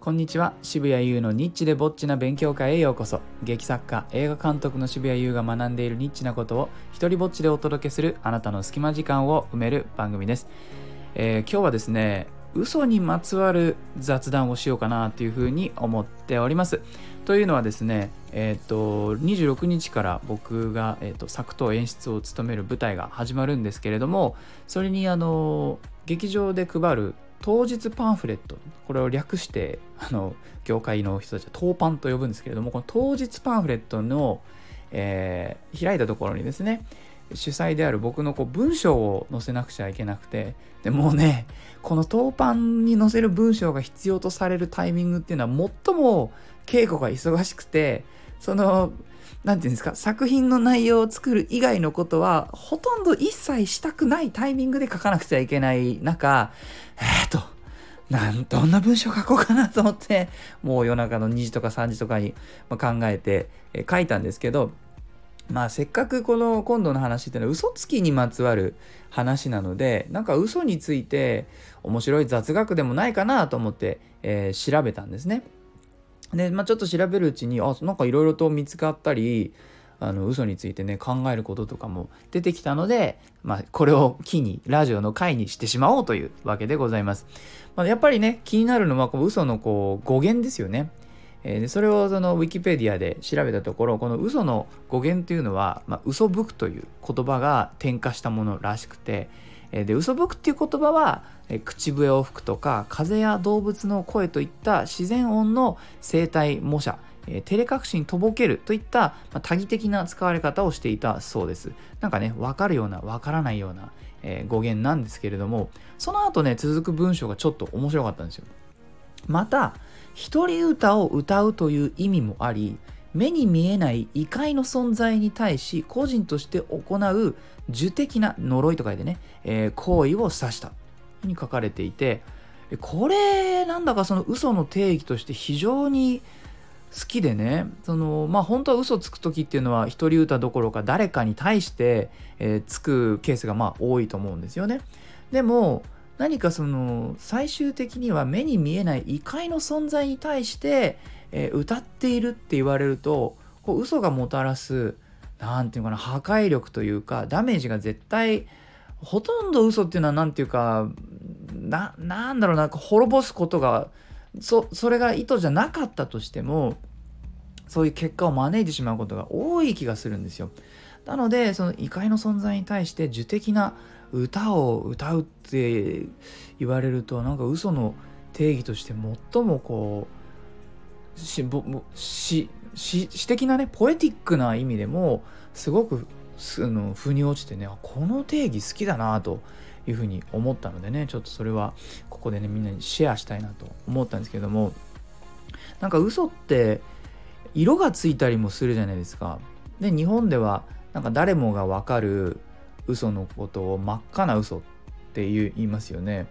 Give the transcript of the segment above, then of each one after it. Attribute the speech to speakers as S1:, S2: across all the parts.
S1: こんにちは。渋谷優のニッチでぼっちな勉強会へようこそ。劇作家映画監督の渋谷優が学んでいるニッチなことを一人ぼっちでお届けするあなたの隙間時間を埋める番組です、えー、今日はですね嘘にまつわる雑談をしようかなというふうに思っております。というのはですねえっ、ー、と26日から僕が、えーと、作と演出を務める舞台が始まるんですけれどもそれにあの劇場で配る当日パンフレットこれを略してあの業界の人たちは当パンと呼ぶんですけれどもこの当日パンフレットの、えー、開いたところにですね主催である僕のこう文章を載せなくちゃいけなくてでもうねこの当パンに載せる文章が必要とされるタイミングっていうのは最も稽古が忙しくてその何て言うんですか作品の内容を作る以外のことはほとんど一切したくないタイミングで書かなくちゃいけない中えっ、ー、となんどんな文章書こうかなと思ってもう夜中の2時とか3時とかに考えて書いたんですけどまあせっかくこの今度の話っていうのは嘘つきにまつわる話なのでなんか嘘について面白い雑学でもないかなと思って、えー、調べたんですね。で、まあ、ちょっと調べるうちにあなんかいろいろと見つかったりあの嘘についてね考えることとかも出てきたので、まあ、これを機にラジオの回にしてしまおうというわけでございます。まあ、やっぱりね気になるのはこう嘘のこう語源ですよね。それをそのウィキペディアで調べたところこの嘘の語源というのは、まあ、嘘吹くという言葉が転化したものらしくて、で嘘吹くっていう言葉は、口笛を吹くとか風や動物の声といった自然音の生態模写照れ隠しにとぼけるといった、ま、多義的な使われ方をしていたそうです。なんかね、わかるような、わからないような、え、語源なんですけれども、その後ね、続く文章がちょっと面白かったんですよ。また、一人歌を歌うという意味もあり、目に見えない異界の存在に対し個人として行う受的な呪いと書いてね、えー、行為を指したに書かれていてこれなんだかその嘘の定義として非常に好きでねそのまあ本当は嘘つく時っていうのは一人歌どころか誰かに対して、えー、つくケースがまあ多いと思うんですよね。でも何かその最終的には目に見えない異界の存在に対して、えー、歌っているって言われるとこう嘘がもたらす何て言うかな破壊力というかダメージが絶対ほとんど嘘っていうのは何て言うかななんだろうな滅ぼすことがそそれが意図じゃなかったとしてもそういう結果を招いてしまうことが多い気がするんですよ。なのでその異界の存在に対して受的な歌を歌うって言われるとなんか嘘の定義として最もこうしし詩的なねポエティックな意味でもすごくすの腑に落ちてねこの定義好きだなというふうに思ったのでねちょっとそれはここでねみんなにシェアしたいなと思ったんですけどもなんか嘘って色がついたりもするじゃないですか。で日本ではなんか誰もがわかる嘘のことを真っ赤な嘘って言いますよね。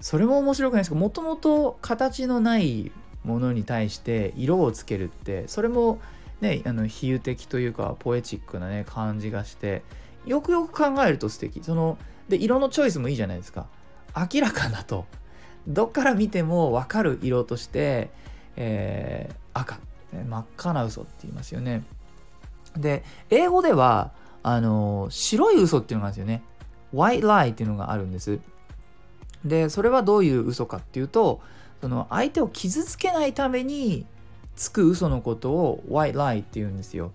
S1: それも面白くないですけどもともと形のないものに対して色をつけるってそれもねあの比喩的というかポエチックなね感じがしてよくよく考えると素敵。そので色のチョイスもいいじゃないですか。明らかだと。どっから見ても分かる色として、えー、赤、真っ赤な嘘って言いますよね。で英語ではあの白い嘘っていうのがあるんですよね。White lie っていうのがあるんです。でそれはどういう嘘かっていうとその相手を傷つけないためにつく嘘のことを white lie って言うんですよ。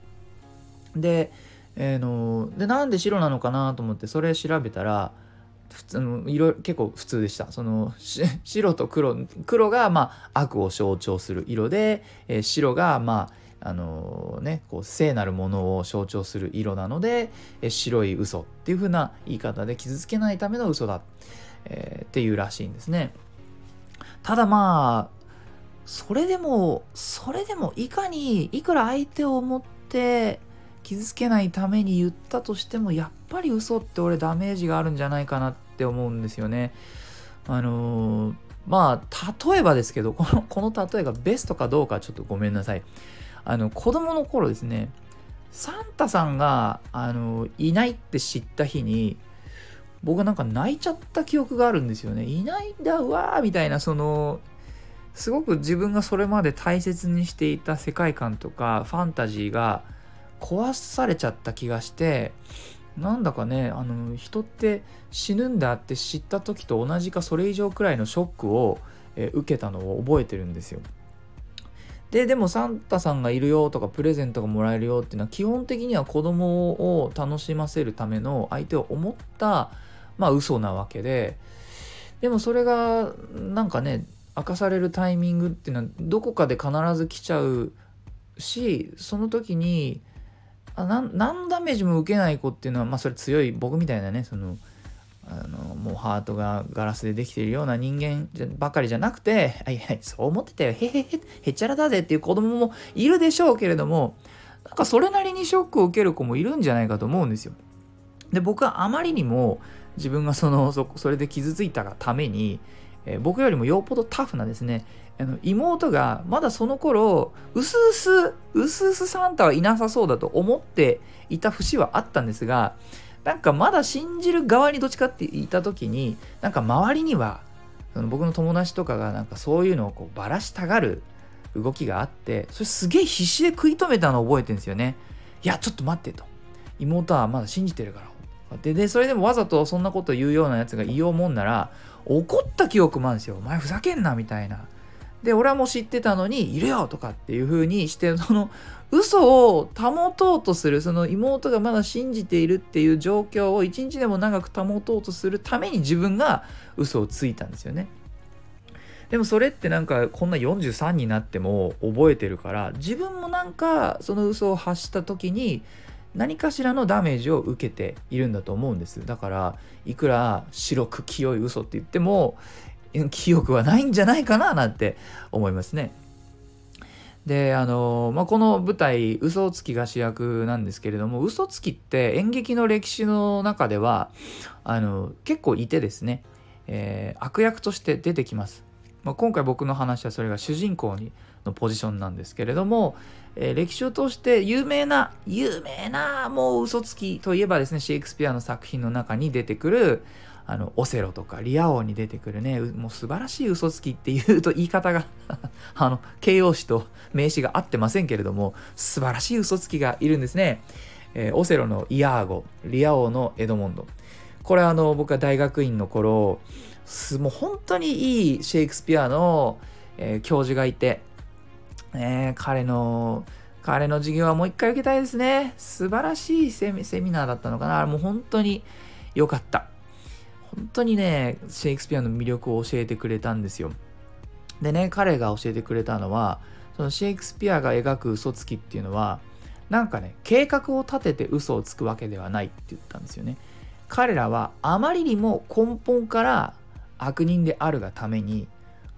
S1: で,、えーのでなんで白なのかなと思ってそれ調べたら普通のいろ結構普通でした。その白と黒黒がまあ悪を象徴する色で、えー、白がまああのね、こう聖なるものを象徴する色なので、え白い嘘っていう風な言い方で傷つけないための嘘だ、えー、っていうらしいんですね。ただまあそれでもそれでもいかにいくら相手を思って傷つけないために言ったとしてもやっぱり嘘って俺ダメージがあるんじゃないかなって思うんですよね。あのー、まあ例えばですけどこのこの例えがベストかどうかちょっとごめんなさい。あの子供の頃ですねサンタさんがあのいないって知った日に僕はなんか泣いちゃった記憶があるんですよねいないんだわーみたいなそのすごく自分がそれまで大切にしていた世界観とかファンタジーが壊されちゃった気がしてなんだかねあの人って死ぬんだって知った時と同じかそれ以上くらいのショックを、え受けたのを覚えてるんですよ。ででもサンタさんがいるよとかプレゼントがもらえるよっていうのは基本的には子供を楽しませるための相手を思ったまあ嘘なわけで。でもそれがなんかね明かされるタイミングっていうのはどこかで必ず来ちゃうしその時にあな何ダメージも受けない子っていうのはまあそれ強い僕みたいなねそのあのもうハートがガラスでできているような人間ばかりじゃなくて「はいはいそう思ってたよへへへへっちゃらだぜ」っていう子供もいるでしょうけれどもなんかそれなりにショックを受ける子もいるんじゃないかと思うんですよ。で僕はあまりにも自分がそのそそれで傷ついたがために、えー、僕よりもよっぽどタフなですねあの妹がまだその頃うすうすうすうすサンタはいなさそうだと思っていた節はあったんですがなんかまだ信じる側にどっちかっていた時になんか周りにはその僕の友達とかがなんかそういうのをこうばらしたがる動きがあってそれすげえ必死で食い止めたのを覚えてるんですよね。いやちょっと待ってと妹はまだ信じてるからででそれでもわざとそんなこと言うようなやつが言おうもんなら怒った記憶もあるんですよ。お前ふざけんなみたいな。で俺はもう知ってたのにいるよとかっていう風にしてその嘘を保とうとするその妹がまだ信じているっていう状況を一日でも長く保とうとするために自分が嘘をついたんですよね。でもそれってなんかこんな43になっても覚えてるから自分もなんかその嘘を発した時に何かしらのダメージを受けているんだと思うんですだからいくら白く清い嘘って言っても記憶はないんじゃないかななんて思いますね。であの、まあ、この舞台「嘘つき」が主役なんですけれども嘘つきって演劇の歴史の中ではあの結構いてですね、えー、悪役として出てきます。まあ、今回僕の話はそれが主人公にのポジションなんですけれども、えー、歴史を通して有名な有名なもう嘘つきといえばですねシェイクスピアの作品の中に出てくるあのオセロとかリア王に出てくるねもう素晴らしい嘘つきっていうと言い方が あの形容詞と名詞が合ってませんけれども素晴らしい嘘つきがいるんですね、えー、オセロのイアーゴリア王のエドモンド。これあの僕は大学院の頃もう本当にいいシェイクスピアの、えー、教授がいて、えー、彼の彼の授業はもう一回受けたいですね。素晴らしいセミナーだったのかな。もう本当に良かった。本当にね、シェイクスピアの魅力を教えてくれたんですよ。でね、彼が教えてくれたのは、そのシェイクスピアが描く嘘つきっていうのは、なんかね、計画を立てて嘘をつくわけではないって言ったんですよね。彼らはあまりにも根本から悪人であるがために、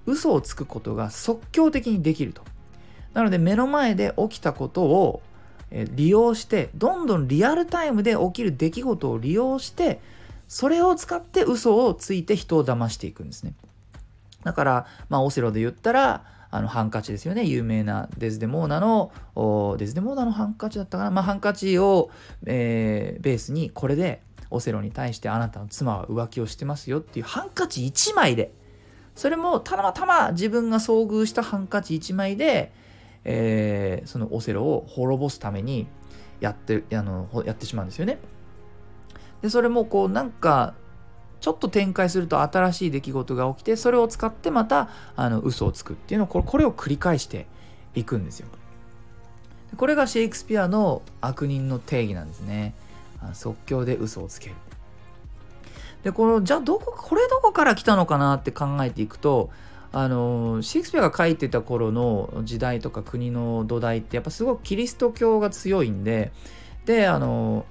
S1: 嘘をつくことが即興的にできると。なので目の前で起きたことを利用して、どんどんリアルタイムで起きる出来事を利用して、それを使って嘘をついて人を騙していくんですね。だから、まあ、オセロで言ったら、あのハンカチですよね。有名なデズデモーナの、デズデモーナのハンカチだったかな。まあ、ハンカチを、えー、ベースに、これでオセロに対してあなたの妻は浮気をしてますよっていうハンカチ1枚で、それもたまたま自分が遭遇したハンカチ1枚で、えー、そのオセロを滅ぼすためにやってあのやってしまうんですよね。でそれもこうなんかちょっと展開すると新しい出来事が起きてそれを使ってまたあの嘘をつくっていうのをこれこれを繰り返していくんですよ。これがシェイクスピアの悪人の定義なんですね。即興で嘘をつける。でこのじゃあどここれどこから来たのかなって考えていくとあのシェイクスピアが書いてた頃の時代とか国の土台ってやっぱすごくキリスト教が強いんでであの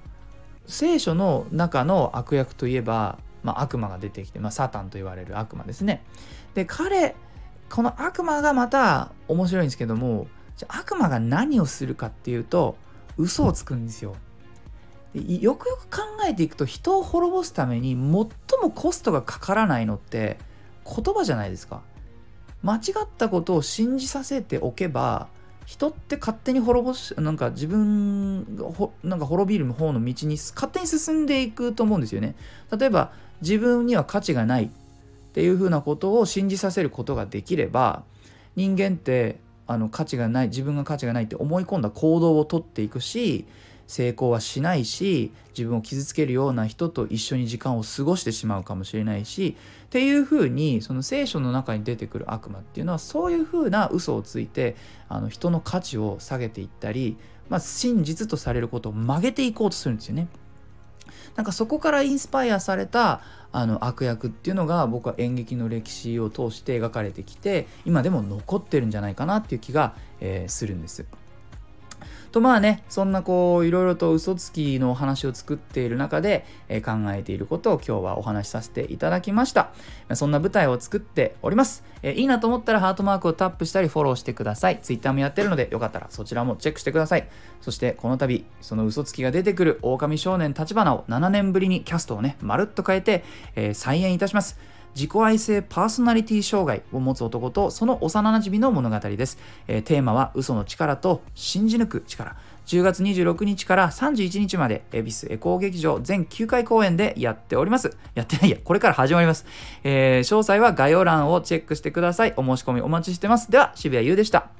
S1: 聖書の中の悪役といえば、まあ、悪魔が出てきて、まあ、サタンと言われる悪魔ですね。で彼この悪魔がまた面白いんですけどもじゃ悪魔が何をするかっていうと嘘をつくんですよ。でよくよく考えていくと人を滅ぼすために最もコストがかからないのって言葉じゃないですか。間違ったことを信じさせておけば人って勝手に滅ぼしなんか自分がほなんか滅びる方の道に勝手に進んでいくと思うんですよね。例えば自分には価値がないっていうふうなことを信じさせることができれば人間ってあの価値がない自分が価値がないって思い込んだ行動をとっていくし成功はしないし自分を傷つけるような人と一緒に時間を過ごしてしまうかもしれないしっていうふうにその聖書の中に出てくる悪魔っていうのはそういうふうな嘘をついてあの人の価値を下げていったり、まあ、真実とされることを曲げていこうとするんですよね。なんかそこからインスパイアされたあの悪役っていうのが僕は演劇の歴史を通して描かれてきて今でも残ってるんじゃないかなっていう気が、えー、するんです。とまあねそんなこういろいろと嘘つきのお話を作っている中で、え、考えていることを今日はお話しさせていただきました。そんな舞台を作っております、え、いいなと思ったらハートマークをタップしたりフォローしてください。Twitter もやってるのでよかったらそちらもチェックしてください。そしてこの度その嘘つきが出てくる狼少年立花を7年ぶりにキャストをねまるっと変えて、えー、再演いたします。自己愛性パーソナリティ障害を持つ男とその幼なじみの物語です、えー、テーマは嘘の力と信じ抜く力。10月26日から31日まで恵比寿エコー劇場全9回公演でやっております。やってないやこれから始まります、えー、詳細は概要欄をチェックしてください。お申し込みお待ちしてます。では渋谷優でした。